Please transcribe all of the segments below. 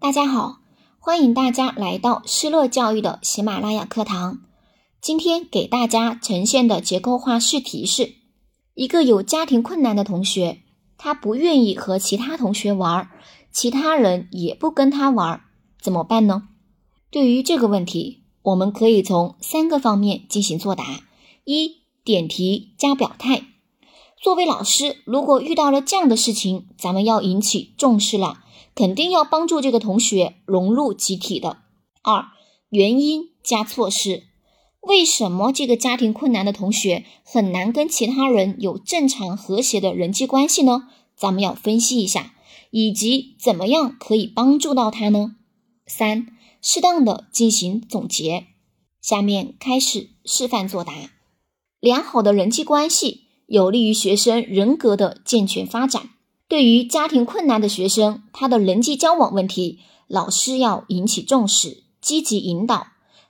大家好，欢迎大家来到失乐教育的喜马拉雅课堂。今天给大家呈现的结构化试题是：一个有家庭困难的同学，他不愿意和其他同学玩，其他人也不跟他玩，怎么办呢？对于这个问题，我们可以从三个方面进行作答：一、点题加表态。作为老师，如果遇到了这样的事情，咱们要引起重视了。肯定要帮助这个同学融入集体的。二、原因加措施，为什么这个家庭困难的同学很难跟其他人有正常和谐的人际关系呢？咱们要分析一下，以及怎么样可以帮助到他呢？三、适当的进行总结。下面开始示范作答。良好的人际关系有利于学生人格的健全发展。对于家庭困难的学生，他的人际交往问题，老师要引起重视，积极引导，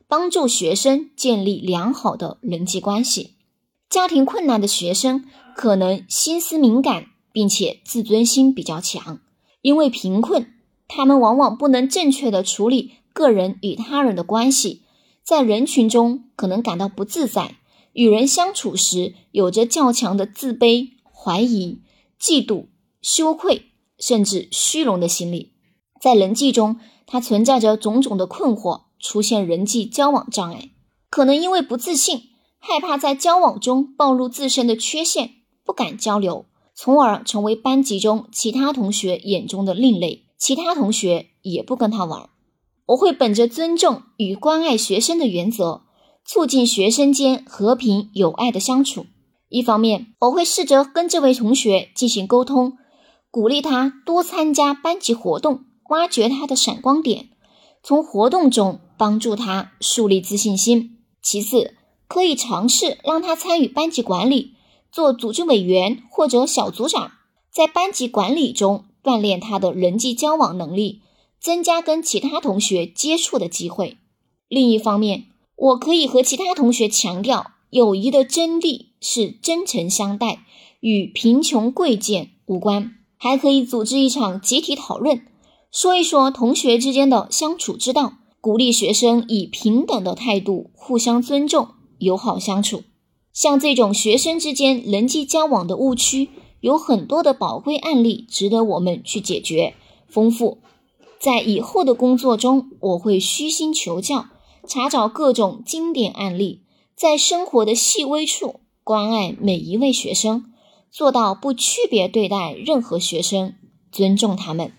帮助学生建立良好的人际关系。家庭困难的学生可能心思敏感，并且自尊心比较强，因为贫困，他们往往不能正确的处理个人与他人的关系，在人群中可能感到不自在，与人相处时有着较强的自卑、怀疑、嫉妒。羞愧甚至虚荣的心理，在人际中，他存在着种种的困惑，出现人际交往障碍，可能因为不自信，害怕在交往中暴露自身的缺陷，不敢交流，从而成为班级中其他同学眼中的另类，其他同学也不跟他玩。我会本着尊重与关爱学生的原则，促进学生间和平友爱的相处。一方面，我会试着跟这位同学进行沟通。鼓励他多参加班级活动，挖掘他的闪光点，从活动中帮助他树立自信心。其次，可以尝试让他参与班级管理，做组织委员或者小组长，在班级管理中锻炼他的人际交往能力，增加跟其他同学接触的机会。另一方面，我可以和其他同学强调，友谊的真谛是真诚相待，与贫穷贵贱无关。还可以组织一场集体讨论，说一说同学之间的相处之道，鼓励学生以平等的态度互相尊重、友好相处。像这种学生之间人际交往的误区，有很多的宝贵案例值得我们去解决、丰富。在以后的工作中，我会虚心求教，查找各种经典案例，在生活的细微处关爱每一位学生。做到不区别对待任何学生，尊重他们。